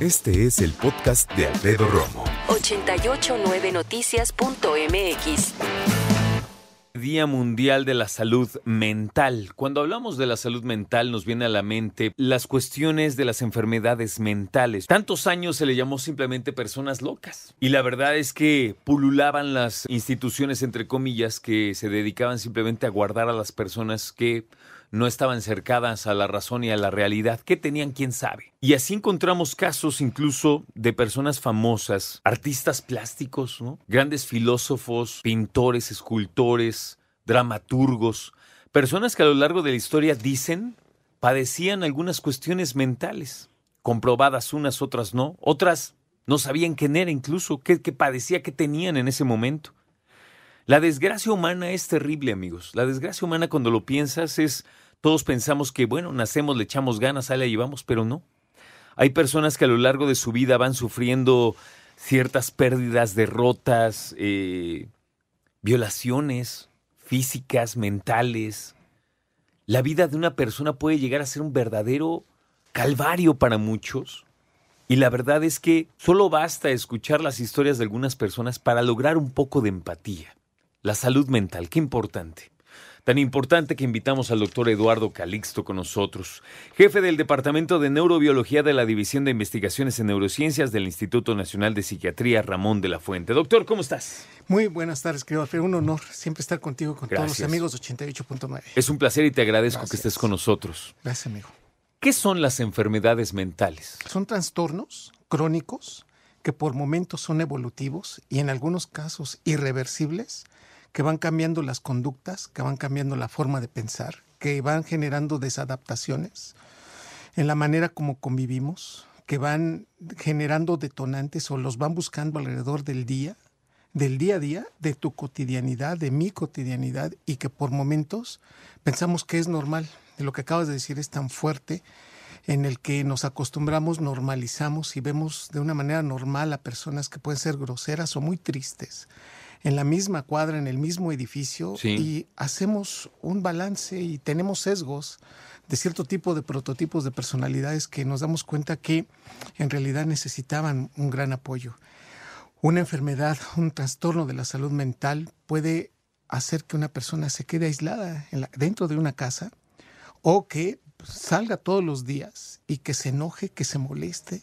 Este es el podcast de Alfredo Romo. 889noticias.mx. Día Mundial de la Salud Mental. Cuando hablamos de la salud mental nos viene a la mente las cuestiones de las enfermedades mentales. Tantos años se le llamó simplemente personas locas. Y la verdad es que pululaban las instituciones, entre comillas, que se dedicaban simplemente a guardar a las personas que no estaban cercadas a la razón y a la realidad. ¿Qué tenían? ¿Quién sabe? Y así encontramos casos incluso de personas famosas, artistas plásticos, grandes filósofos, pintores, escultores, dramaturgos, personas que a lo largo de la historia dicen padecían algunas cuestiones mentales, comprobadas unas, otras no, otras no sabían quién era incluso, qué, qué padecía, qué tenían en ese momento. La desgracia humana es terrible, amigos. La desgracia humana, cuando lo piensas, es. Todos pensamos que, bueno, nacemos, le echamos ganas, ahí la llevamos, pero no. Hay personas que a lo largo de su vida van sufriendo ciertas pérdidas, derrotas, eh, violaciones físicas, mentales. La vida de una persona puede llegar a ser un verdadero calvario para muchos. Y la verdad es que solo basta escuchar las historias de algunas personas para lograr un poco de empatía. La salud mental, qué importante. Tan importante que invitamos al doctor Eduardo Calixto con nosotros, jefe del Departamento de Neurobiología de la División de Investigaciones en Neurociencias del Instituto Nacional de Psiquiatría Ramón de la Fuente. Doctor, ¿cómo estás? Muy buenas tardes, querido Alfredo. Un honor siempre estar contigo, con todos los amigos de 88.9. Es un placer y te agradezco que estés con nosotros. Gracias, amigo. ¿Qué son las enfermedades mentales? Son trastornos crónicos que por momentos son evolutivos y en algunos casos irreversibles que van cambiando las conductas, que van cambiando la forma de pensar, que van generando desadaptaciones en la manera como convivimos, que van generando detonantes o los van buscando alrededor del día, del día a día, de tu cotidianidad, de mi cotidianidad, y que por momentos pensamos que es normal. Lo que acabas de decir es tan fuerte en el que nos acostumbramos, normalizamos y vemos de una manera normal a personas que pueden ser groseras o muy tristes en la misma cuadra, en el mismo edificio, y hacemos un balance y tenemos sesgos de cierto tipo de prototipos de personalidades que nos damos cuenta que en realidad necesitaban un gran apoyo. Una enfermedad, un trastorno de la salud mental puede hacer que una persona se quede aislada dentro de una casa o que salga todos los días y que se enoje, que se moleste,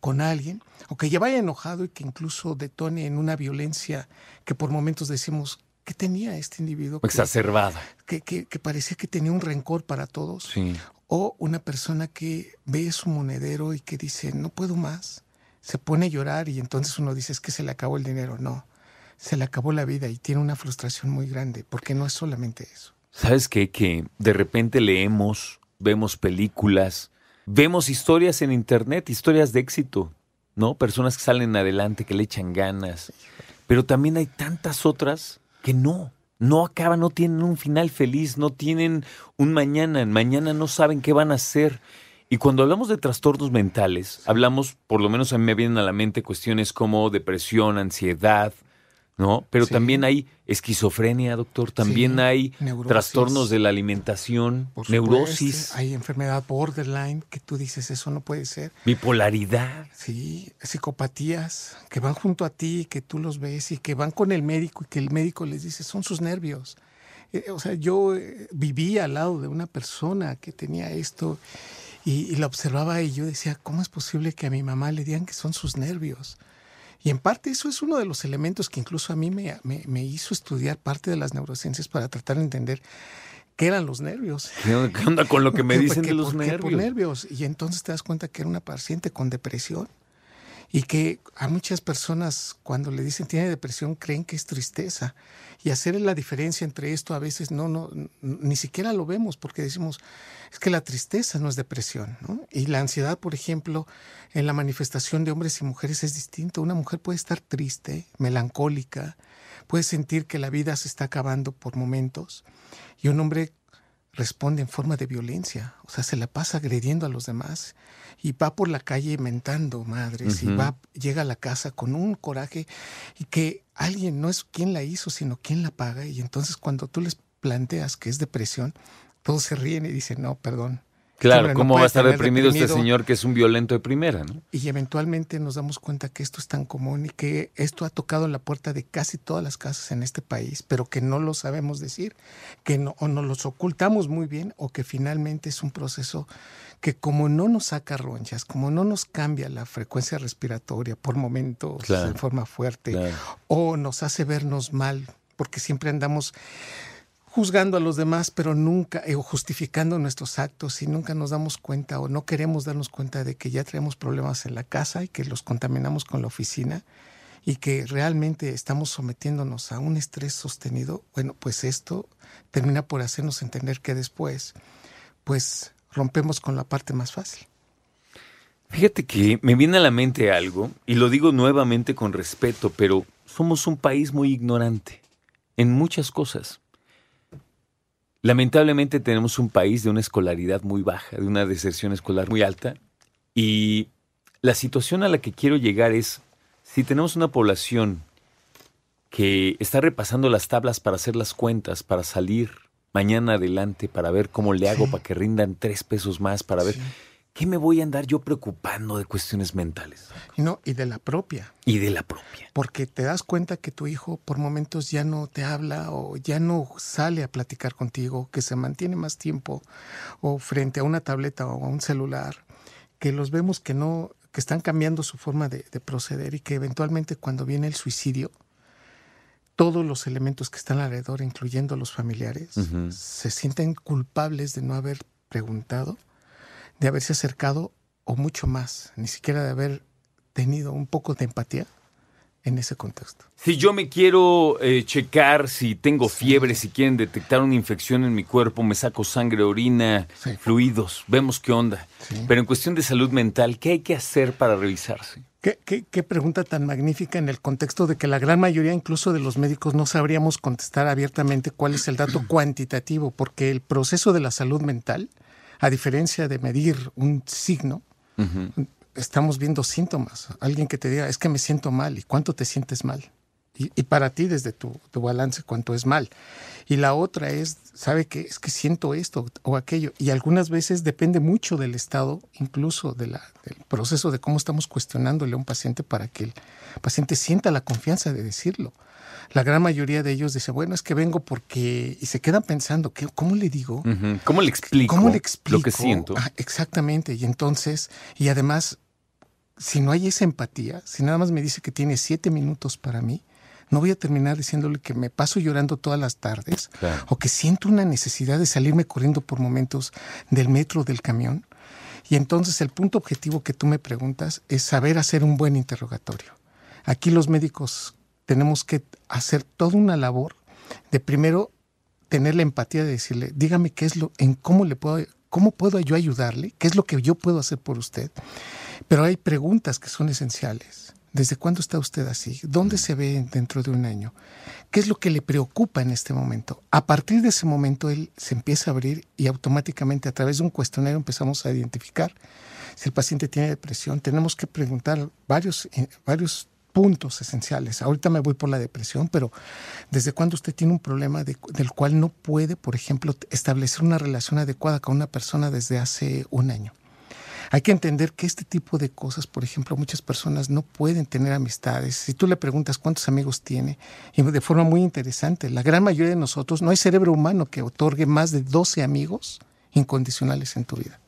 con alguien, o que ya vaya enojado y que incluso detone en una violencia que por momentos decimos, ¿qué tenía este individuo? Exacerbada. Que, que, que, parecía que tenía un rencor para todos. Sí. O una persona que ve su monedero y que dice, no puedo más. Se pone a llorar y entonces uno dice, es que se le acabó el dinero. No, se le acabó la vida y tiene una frustración muy grande, porque no es solamente eso. ¿Sabes qué? Que de repente leemos, vemos películas, Vemos historias en internet, historias de éxito, ¿no? Personas que salen adelante, que le echan ganas. Pero también hay tantas otras que no, no acaban, no tienen un final feliz, no tienen un mañana, mañana no saben qué van a hacer. Y cuando hablamos de trastornos mentales, hablamos, por lo menos a mí me vienen a la mente cuestiones como depresión, ansiedad, ¿no? Pero también hay esquizofrenia, doctor, también hay trastornos de la alimentación, neurosis. Hay enfermedad borderline, que tú dices, eso no puede ser. Bipolaridad. Sí, psicopatías, que van junto a ti, que tú los ves y que van con el médico y que el médico les dice, son sus nervios. Eh, o sea, yo eh, vivía al lado de una persona que tenía esto y, y la observaba y yo decía, ¿cómo es posible que a mi mamá le digan que son sus nervios? Y en parte eso es uno de los elementos que incluso a mí me, me, hizo estudiar parte de las neurociencias para tratar de entender qué eran los nervios. ¿Qué onda con lo que me dicen de los nervios? nervios? Y entonces te das cuenta que era una paciente con depresión y que a muchas personas cuando le dicen tiene depresión creen que es tristeza. Y hacer la diferencia entre esto a veces no no ni siquiera lo vemos porque decimos es que la tristeza no es depresión y la ansiedad por ejemplo en la manifestación de hombres y mujeres es distinto. Una mujer puede estar triste melancólica puede sentir que la vida se está acabando por momentos y un hombre responde en forma de violencia, o sea, se la pasa agrediendo a los demás y va por la calle mentando madres y va llega a la casa con un coraje y que alguien no es quien la hizo, sino quien la paga. Y entonces cuando tú les planteas que es depresión, todos se ríen y dicen, "No, perdón, Claro, ¿cómo va a estar deprimido, este señor que es un violento de primera? ¿no? Y eventualmente nos damos cuenta que esto es tan común y que esto ha tocado la puerta de casi todas las casas en este país, pero que no lo sabemos decir, que no, o nos los ocultamos muy bien o que finalmente es un proceso que como no nos saca ronchas, como no nos cambia la frecuencia respiratoria por momentos de forma fuerte o nos hace vernos mal, porque siempre andamos juzgando a los demás, pero nunca, eh, o justificando nuestros actos y nunca nos damos cuenta o no queremos darnos cuenta de que ya tenemos problemas en la casa y que los contaminamos con la oficina y que realmente estamos sometiéndonos a un estrés sostenido, bueno, pues esto termina por hacernos entender que después, pues rompemos con la parte más fácil. Fíjate que me viene a la mente algo, y lo digo nuevamente con respeto, pero somos un país muy ignorante en muchas cosas. Lamentablemente tenemos un país de una escolaridad muy baja, de una deserción escolar muy alta, y la situación a la que quiero llegar es, si tenemos una población que está repasando las tablas para hacer las cuentas, para salir mañana adelante, para ver cómo le hago para que rindan tres pesos más, para ver... ¿Qué me voy a andar yo preocupando de cuestiones mentales? Y no, y de la propia. Y de la propia. Porque te das cuenta que tu hijo por momentos ya no te habla o ya no sale a platicar contigo, que se mantiene más tiempo o frente a una tableta o a un celular, que los vemos que no, que están cambiando su forma de, proceder y que eventualmente cuando viene el suicidio, todos los elementos que están alrededor, incluyendo los familiares, se sienten culpables de no haber preguntado de haberse acercado o mucho más, ni siquiera de haber tenido un poco de empatía en ese contexto. Si yo me quiero eh, checar si tengo fiebre, si quieren detectar una infección en mi cuerpo, me saco sangre, orina, fluidos, vemos qué onda. Pero en cuestión de salud mental, ¿qué hay que hacer para revisarse? ¿Qué, qué, pregunta tan magnífica en el contexto de que la gran mayoría incluso de los médicos no sabríamos contestar abiertamente cuál es el dato cuantitativo, porque el proceso de la salud mental a diferencia de medir un signo, estamos viendo síntomas. Alguien que te diga, es que me siento mal, ¿y cuánto te sientes mal? Y, para ti, desde tu, balance, cuánto es mal. Y la otra es, sabe que es que siento esto o aquello. Y algunas veces depende mucho del estado, incluso de la, del proceso de cómo estamos cuestionándole a un paciente para que el paciente sienta la confianza de decirlo la gran mayoría de ellos dice, bueno, es que vengo porque... Y se quedan pensando, ¿qué, ¿cómo le digo? ¿Cómo le explico? ¿Cómo le explico? Lo que siento. Ah, exactamente. Y entonces, y además, si no hay esa empatía, si nada más me dice que tiene siete minutos para mí, no voy a terminar diciéndole que me paso llorando todas las tardes o que siento una necesidad de salirme corriendo por momentos del metro del camión. Y entonces el punto objetivo que tú me preguntas es saber hacer un buen interrogatorio. Aquí los médicos tenemos que hacer toda una labor de primero tener la empatía de decirle, dígame qué es lo, en cómo le puedo, cómo puedo yo ayudarle, qué es lo que yo puedo hacer por usted. Pero hay preguntas que son esenciales. ¿Desde cuándo está usted así? ¿Dónde se ve dentro de un año? ¿Qué es lo que le preocupa en este momento? A partir de ese momento él se empieza a abrir y automáticamente a través de un cuestionario empezamos a identificar si el paciente tiene depresión. Tenemos que preguntar varios, eh, varios puntos esenciales. Ahorita me voy por la depresión, pero ¿desde cuándo usted tiene un problema del cual no puede, por ejemplo, establecer una relación adecuada con una persona desde hace un año? Hay que entender que este tipo de cosas, por ejemplo, muchas personas no pueden tener amistades. Si tú le preguntas cuántos amigos tiene, y de forma muy interesante, la gran mayoría de nosotros, no hay cerebro humano que otorgue más de 12 amigos incondicionales en tu vida.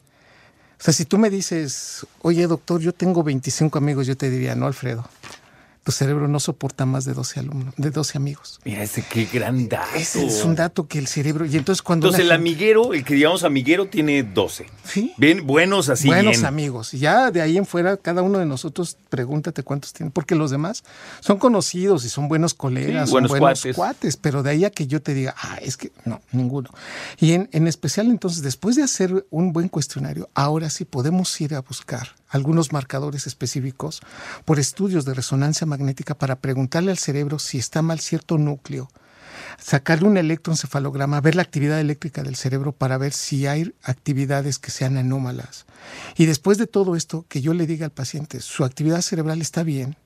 O sea, si tú me dices, oye doctor, yo tengo 25 amigos, yo te diría, no, Alfredo, tu cerebro no soporta más de 12 alumnos, de 12 amigos. Mira, ese qué gran dato. Ese es un dato que el cerebro. Y entonces cuando. Entonces el amiguero, el que digamos amiguero, tiene 12. Sí. Bien, buenos así. Buenos amigos. Ya de ahí en fuera, cada uno de nosotros pregúntate cuántos tiene. Porque los demás son conocidos y son buenos colegas, son buenos, cuates. Pero de ahí a que yo te diga, ah, es que no, ninguno. Y en, en especial, entonces, después de hacer un buen cuestionario, ahora sí podemos ir a buscar algunos marcadores específicos por estudios de resonancia magnética para preguntarle al cerebro si está mal cierto núcleo, sacarle un electroencefalograma, ver la actividad eléctrica del cerebro para ver si hay actividades que sean anómalas. Y después de todo esto, que yo le diga al paciente, su actividad cerebral está bien,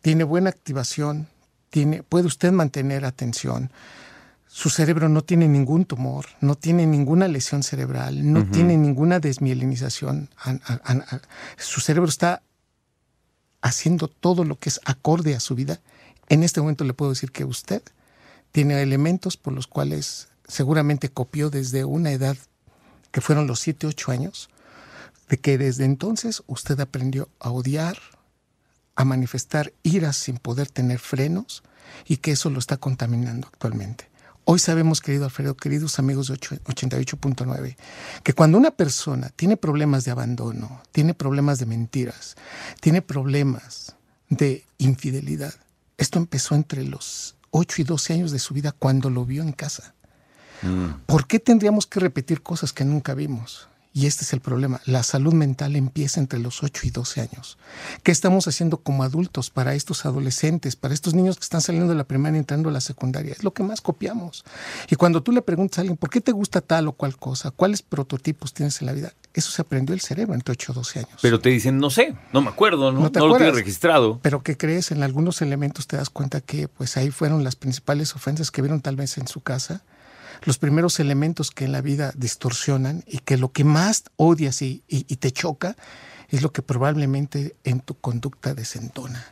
tiene buena activación, tiene, puede usted mantener atención, su cerebro no tiene ningún tumor, no tiene ninguna lesión cerebral, no tiene ninguna desmielinización. Su cerebro está haciendo todo lo que es acorde a su vida. En este momento le puedo decir que usted tiene elementos por los cuales seguramente copió desde una edad que fueron los 7, 8 años, de que desde entonces usted aprendió a odiar, a manifestar iras sin poder tener frenos y que eso lo está contaminando actualmente. Hoy sabemos, querido Alfredo, queridos amigos de 88.9, que cuando una persona tiene problemas de abandono, tiene problemas de mentiras, tiene problemas de infidelidad, esto empezó entre los 8 y 12 años de su vida cuando lo vio en casa. Mm. ¿Por qué tendríamos que repetir cosas que nunca vimos? Y este es el problema. La salud mental empieza entre los 8 y 12 años. ¿Qué estamos haciendo como adultos para estos adolescentes, para estos niños que están saliendo de la primaria y entrando a la secundaria? Es lo que más copiamos. Y cuando tú le preguntas a alguien, ¿por qué te gusta tal o cual cosa? ¿Cuáles prototipos tienes en la vida? Eso se aprendió el cerebro entre 8 o 12 años. Pero te dicen, no sé, no me acuerdo, no, no, lo tengo registrado. Pero ¿qué crees? En algunos elementos te das cuenta que pues ahí fueron las principales ofensas que vieron tal vez en su casa los primeros elementos que en la vida distorsionan y que lo que más odias y, te choca es lo que probablemente en tu conducta desentona.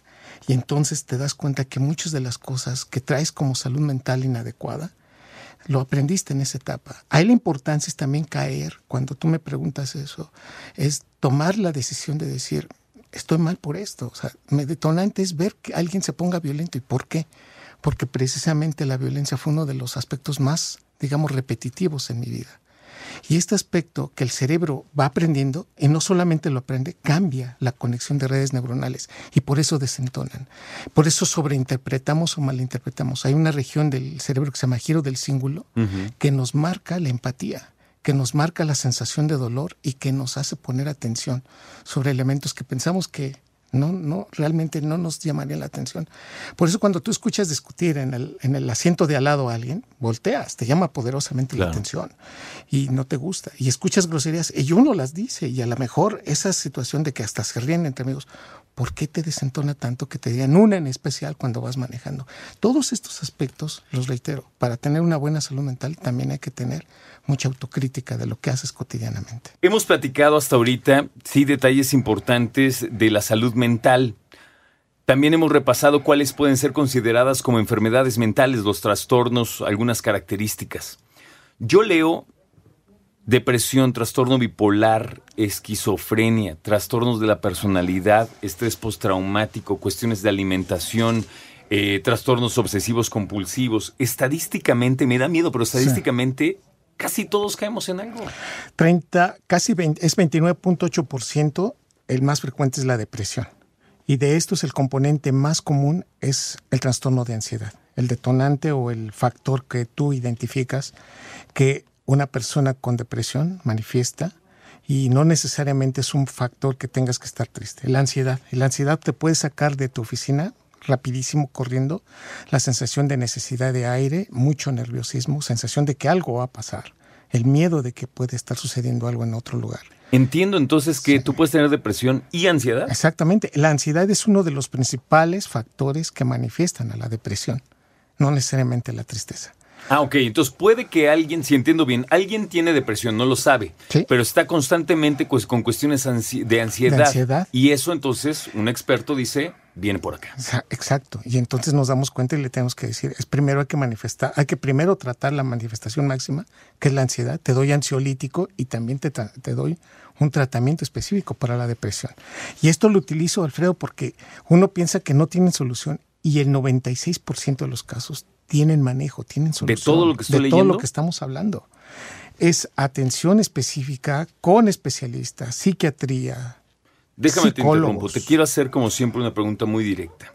Y entonces te das cuenta que muchas de las cosas que traes como salud mental inadecuada, lo aprendiste en esa etapa. Ahí la importancia es también caer, cuando tú me preguntas eso, es tomar la decisión de decir, estoy mal por esto. O sea, me detonante es ver que alguien se ponga violento. ¿Y por qué? Porque precisamente la violencia fue uno de los aspectos más digamos, repetitivos en mi vida. Y este aspecto que el cerebro va aprendiendo, y no solamente lo aprende, cambia la conexión de redes neuronales y por eso desentonan. Por eso sobreinterpretamos o malinterpretamos. Hay una región del cerebro que se llama giro del cíngulo que nos marca la empatía, que nos marca la sensación de dolor y que nos hace poner atención sobre elementos que pensamos que no, no, realmente no nos llamaría la atención. Por eso cuando tú escuchas discutir en el, en el asiento de al lado a alguien, volteas, te llama poderosamente la atención y no te gusta. Y escuchas groserías y uno las dice y a lo mejor esa situación de que hasta se ríen entre amigos, ¿por qué te desentona tanto que te digan una en especial cuando vas manejando? Todos estos aspectos, los reitero, para tener una buena salud mental también hay que tener mucha autocrítica de lo que haces cotidianamente. Hemos platicado hasta ahorita, sí, detalles importantes de la salud mental. También hemos repasado cuáles pueden ser consideradas como enfermedades mentales, los trastornos, algunas características. Yo leo depresión, trastorno bipolar, esquizofrenia, trastornos de la personalidad, estrés postraumático, cuestiones de alimentación, eh, trastornos obsesivos compulsivos. Estadísticamente, me da miedo, pero estadísticamente casi todos caemos en algo. 30, casi 20, es 29.8%, el más frecuente es la depresión. Y de estos el componente más común es el trastorno de ansiedad, el detonante o el factor que tú identificas que una persona con depresión manifiesta y no necesariamente es un factor que tengas que estar triste. La ansiedad. La ansiedad te puede sacar de tu oficina rapidísimo corriendo, la sensación de necesidad de aire, mucho nerviosismo, sensación de que algo va a pasar, el miedo de que puede estar sucediendo algo en otro lugar. Entiendo entonces que tú puedes tener depresión y ansiedad. Exactamente. La ansiedad es uno de los principales factores que manifiestan a la depresión, no necesariamente la tristeza. Ah, ok. Entonces puede que alguien, si entiendo bien, alguien tiene depresión, no lo sabe, pero está constantemente pues, con cuestiones de ansiedad. de ansiedad. Y eso entonces un experto dice, viene por acá. Exacto. Y entonces nos damos cuenta y le tenemos que decir, es primero hay que manifestar, hay que primero tratar la manifestación máxima, que es la ansiedad. Te doy ansiolítico y también te, te doy un tratamiento específico para la depresión. Y esto lo utilizo, Alfredo, porque uno piensa que no tienen solución y el 96% de los casos tienen manejo, tienen solución. De todo lo que estoy de todo lo que estamos hablando. Es atención específica con especialistas, psiquiatría. Déjame te interrumpo. Te quiero hacer, como siempre, una pregunta muy directa.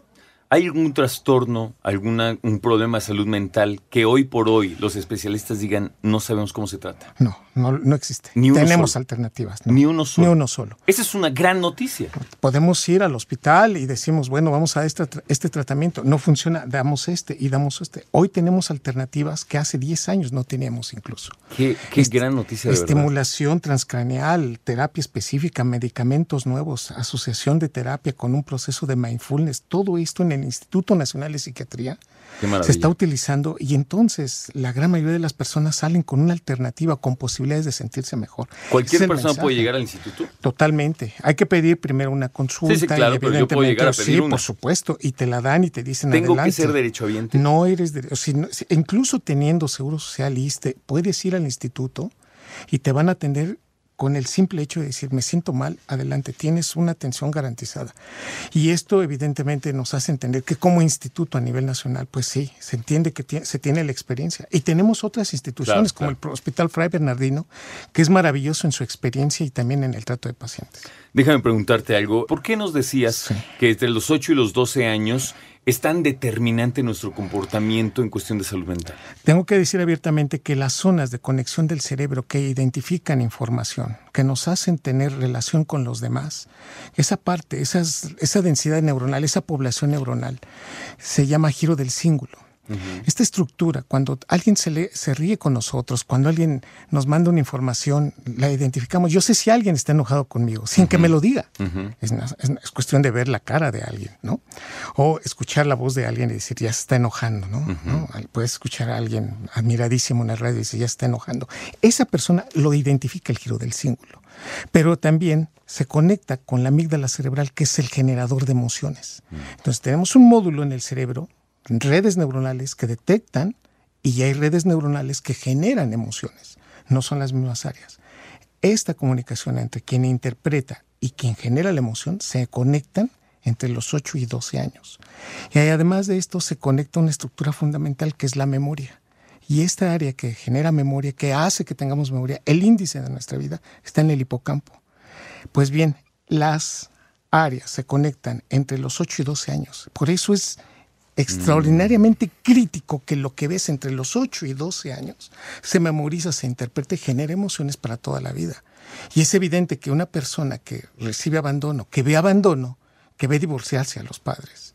¿Hay algún trastorno, alguna, un problema de salud mental que hoy por hoy los especialistas digan no sabemos cómo se trata? No, no, no existe. Ni Tenemos alternativas. Ni uno solo. Ni uno solo. Esa es una gran noticia. Podemos ir al hospital y decimos, bueno, vamos a este, este tratamiento. No funciona, damos este y damos este. Hoy tenemos alternativas que hace 10 años no teníamos incluso. Qué, qué gran noticia. De estimulación transcraneal, terapia específica, medicamentos nuevos, asociación de terapia con un proceso de mindfulness. Todo esto en el Instituto Nacional de Psiquiatría. Se está utilizando y entonces la gran mayoría de las personas salen con una alternativa, con posibilidades de sentirse mejor. ¿Cualquier el persona mensaje. puede llegar al instituto? Totalmente. Hay que pedir primero una consulta. Sí, sí, claro, y pero yo puedo llegar a pedir sí, una. por supuesto, y te la dan y te dicen ¿Tengo adelante. que ser derechohabiente? No eres de, o sea, no- si- incluso teniendo seguro social puedes ir al instituto y te van a atender con el simple hecho de decir me siento mal, adelante, tienes una atención garantizada. Y esto evidentemente nos hace entender que como instituto a nivel nacional, pues sí, se entiende que se tiene la experiencia. Y tenemos otras instituciones Claro, como el Hospital Fray Bernardino, que es maravilloso en su experiencia y también en el trato de pacientes. Déjame preguntarte algo. ¿Por qué nos decías Sí. que entre los 8 y los 12 años es tan determinante nuestro comportamiento en cuestión de salud mental? Tengo que decir abiertamente que las zonas de conexión del cerebro que identifican información, que nos hacen tener relación con los demás, esa parte, esa densidad neuronal, esa población neuronal, se llama giro del cíngulo. Esta estructura, cuando alguien se, le, se ríe con nosotros, cuando alguien nos manda una información, la identificamos. Yo sé si alguien está enojado conmigo, sin que me lo diga. es, cuestión de ver la cara de alguien, ¿no? O escuchar la voz de alguien y decir, ya se está enojando, ¿no? Puedes escuchar a alguien admiradísimo en la radio y decir, ya se está enojando. Esa persona lo identifica el giro del cíngulo. Pero también se conecta con la amígdala cerebral, que es el generador de emociones. Entonces tenemos un módulo en el cerebro redes neuronales que detectan y hay redes neuronales que generan emociones. No son las mismas áreas. Esta comunicación entre quien interpreta y quien genera la emoción se conectan entre los 8 y 12 años. Y además de esto se conecta una estructura fundamental que es la memoria. Y esta área que genera memoria, que hace que tengamos memoria, el índice de nuestra vida, está en el hipocampo. Pues bien, las áreas se conectan entre los 8 y 12 años. Por eso es extraordinariamente crítico que lo que ves entre los 8 y 12 años se memoriza, se interpreta genera emociones para toda la vida. Y es evidente que una persona que recibe abandono, que ve abandono, que ve divorciarse a los padres,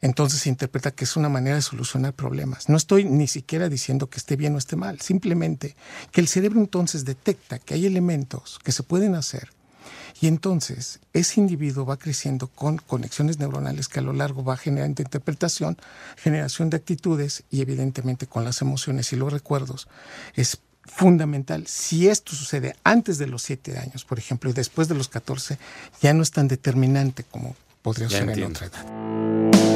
entonces se interpreta que es una manera de solucionar problemas. No estoy ni siquiera diciendo que esté bien o esté mal, simplemente que el cerebro entonces detecta que hay elementos que se pueden hacer y entonces ese individuo va creciendo con conexiones neuronales que a lo largo va generando interpretación, generación de actitudes y evidentemente con las emociones y los recuerdos. Es fundamental. Si esto sucede antes de los 7 años, por ejemplo, y después de los 14, ya no es tan determinante como podría Ya ser en entiendo. otra edad.